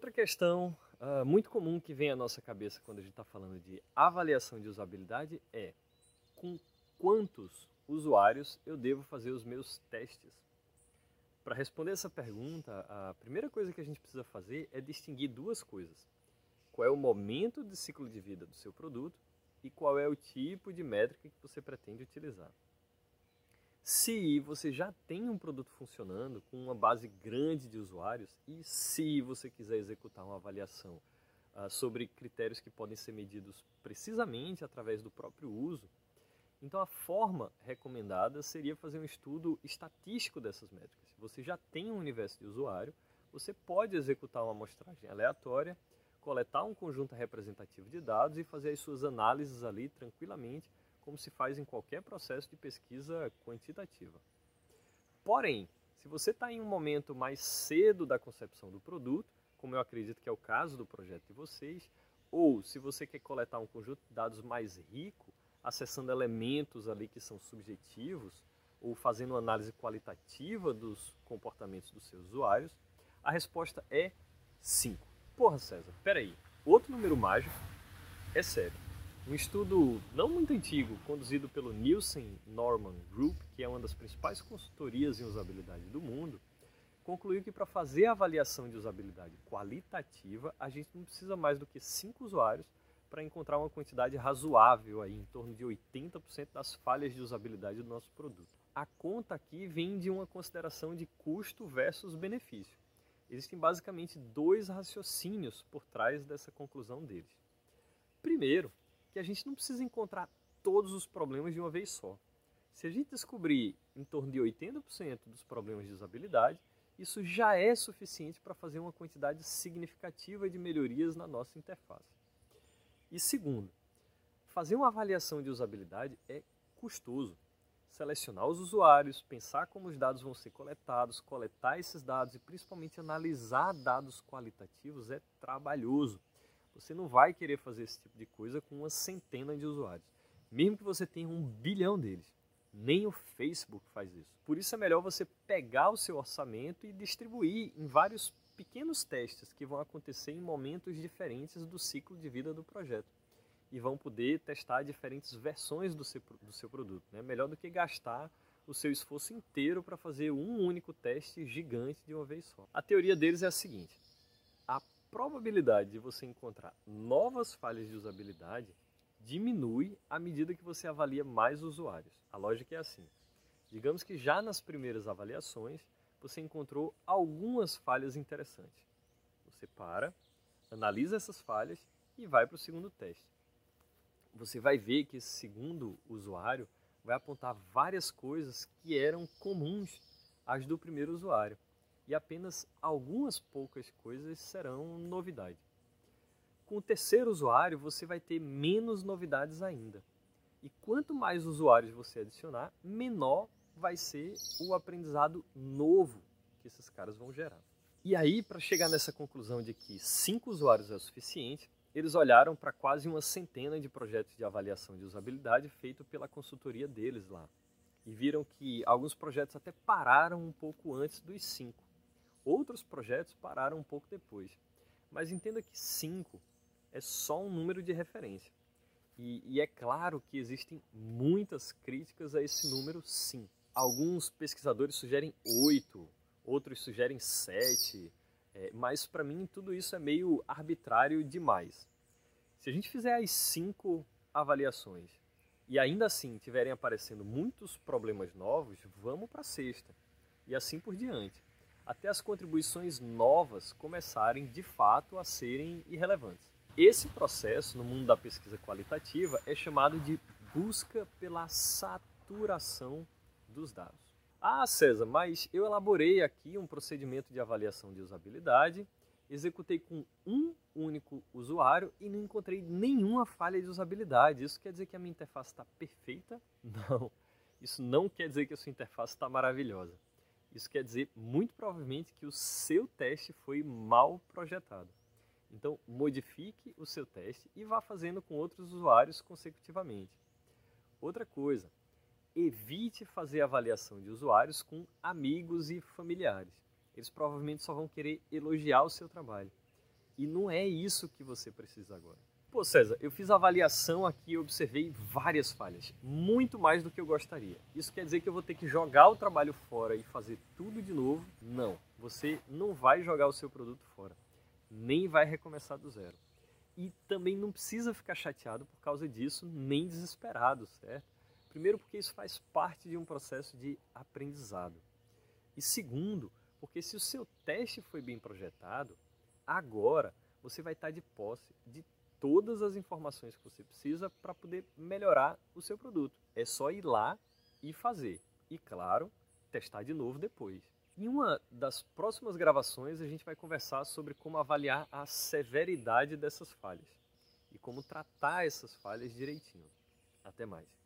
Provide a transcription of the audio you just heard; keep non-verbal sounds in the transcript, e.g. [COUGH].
Outra questão uh, muito comum que vem à nossa cabeça quando a gente está falando de avaliação de usabilidade é com quantos usuários eu devo fazer os meus testes? Para responder essa pergunta, a primeira coisa que a gente precisa fazer é distinguir duas coisas. Qual é o momento de ciclo de vida do seu produto e qual é o tipo de métrica que você pretende utilizar. Se você já tem um produto funcionando com uma base grande de usuários e se você quiser executar uma avaliação uh, sobre critérios que podem ser medidos precisamente através do próprio uso, então a forma recomendada seria fazer um estudo estatístico dessas métricas. Se você já tem um universo de usuário, você pode executar uma amostragem aleatória, coletar um conjunto representativo de dados e fazer as suas análises ali tranquilamente como se faz em qualquer processo de pesquisa quantitativa. Porém, se você está em um momento mais cedo da concepção do produto, como eu acredito que é o caso do projeto de vocês, ou se você quer coletar um conjunto de dados mais rico, acessando elementos ali que são subjetivos, ou fazendo análise qualitativa dos comportamentos dos seus usuários, a resposta é 5. Porra, César, peraí, outro número mágico é sério. Um estudo não muito antigo, conduzido pelo Nielsen Norman Group, que é uma das principais consultorias em usabilidade do mundo, concluiu que para fazer a avaliação de usabilidade qualitativa, a gente não precisa mais do que 5 usuários para encontrar uma quantidade razoável, aí, em torno de 80% das falhas de usabilidade do nosso produto. A conta aqui vem de uma consideração de custo versus benefício. Existem basicamente dois raciocínios por trás dessa conclusão deles. Primeiro, que a gente não precisa encontrar todos os problemas de uma vez só. Se a gente descobrir em torno de 80% dos problemas de usabilidade, isso já é suficiente para fazer uma quantidade significativa de melhorias na nossa interface. E segundo, fazer uma avaliação de usabilidade é custoso. Selecionar os usuários, pensar como os dados vão ser coletados, coletar esses dados e principalmente analisar dados qualitativos é trabalhoso. Você não vai querer fazer esse tipo de coisa com uma centena de usuários, mesmo que você tenha um bilhão deles. Nem o Facebook faz isso. Por isso é melhor você pegar o seu orçamento e distribuir em vários pequenos testes que vão acontecer em momentos diferentes do ciclo de vida do projeto e vão poder testar diferentes versões do seu, do seu produto. Né? Melhor do que gastar o seu esforço inteiro para fazer um único teste gigante de uma vez só. A teoria deles é a seguinte: probabilidade de você encontrar novas falhas de usabilidade diminui à medida que você avalia mais usuários. A lógica é assim. Digamos que já nas primeiras avaliações você encontrou algumas falhas interessantes. Você para, analisa essas falhas e vai para o segundo teste. Você vai ver que esse segundo usuário vai apontar várias coisas que eram comuns às do primeiro usuário e apenas algumas poucas coisas serão novidade. Com o terceiro usuário, você vai ter menos novidades ainda. E quanto mais usuários você adicionar, menor vai ser o aprendizado novo que esses caras vão gerar. E aí, para chegar nessa conclusão de que cinco usuários é o suficiente, eles olharam para quase uma centena de projetos de avaliação de usabilidade feito pela consultoria deles lá. E viram que alguns projetos até pararam um pouco antes dos cinco. Outros projetos pararam um pouco depois. Mas entenda que 5 é só um número de referência. E, e, é claro que existem muitas críticas a esse número, sim. Alguns pesquisadores sugerem 8, outros sugerem 7, é, mas para mim tudo isso é meio arbitrário demais. Se a gente fizer as 5 avaliações e ainda assim tiverem aparecendo muitos problemas novos, vamos para a sexta. E assim por diante até as contribuições novas começarem de fato a serem irrelevantes. Esse processo no mundo da pesquisa qualitativa é chamado de busca pela saturação dos dados. Ah, César, mas eu elaborei aqui um procedimento de avaliação de usabilidade, executei com um único usuário e não encontrei nenhuma falha de usabilidade. Isso quer dizer que a minha interface está perfeita? [LAUGHS] Não. Isso não quer dizer que a sua interface está maravilhosa. Isso quer dizer, muito provavelmente, que o seu teste foi mal projetado. Então, modifique o seu teste e vá fazendo com outros usuários consecutivamente. Outra coisa, evite fazer avaliação de usuários com amigos e familiares. Eles provavelmente só vão querer elogiar o seu trabalho. E não é isso que você precisa agora. Pô, César, eu fiz a avaliação aqui e observei várias falhas, muito mais do que eu gostaria. Isso quer dizer que eu vou ter que jogar o trabalho fora e fazer tudo de novo? Não, você não vai jogar o seu produto fora, nem vai recomeçar do zero. E também não precisa ficar chateado por causa disso, nem desesperado, certo? Primeiro, porque isso faz parte de um processo de aprendizado. E segundo, porque se o seu teste foi bem projetado, agora você vai estar de posse de todas as informações que você precisa para poder melhorar o seu produto. É só ir lá e fazer. E claro, testar de novo depois. Em uma das próximas gravações, a gente vai conversar sobre como avaliar a severidade dessas falhas e como tratar essas falhas direitinho. Até mais.